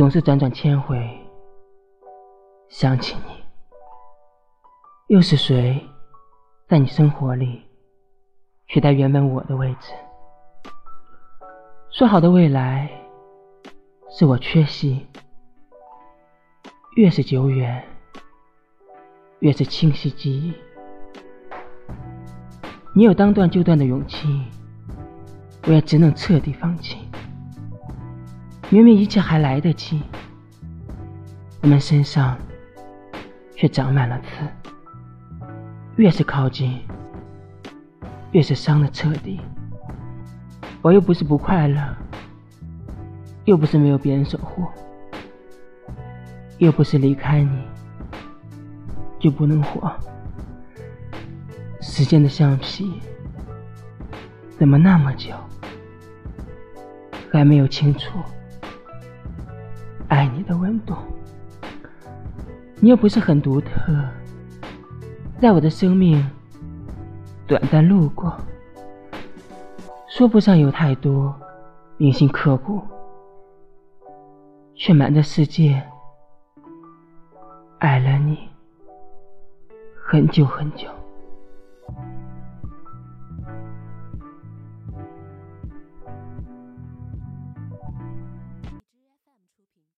总是辗转千回想起你。又是谁在你生活里取代原本我的位置？说好的未来是我缺席，越是久远，越是清晰记忆。你有当断就断的勇气，我也只能彻底放弃。明明一切还来得及，我们身上却长满了刺。越是靠近，越是伤的彻底。我又不是不快乐，又不是没有别人守护，又不是离开你就不能活。时间的橡皮怎么那么久，还没有清除爱你的温度？你又不是很独特，在我的生命短暂路过。说不上有太多铭心刻骨，却瞒着世界爱了你很久很久。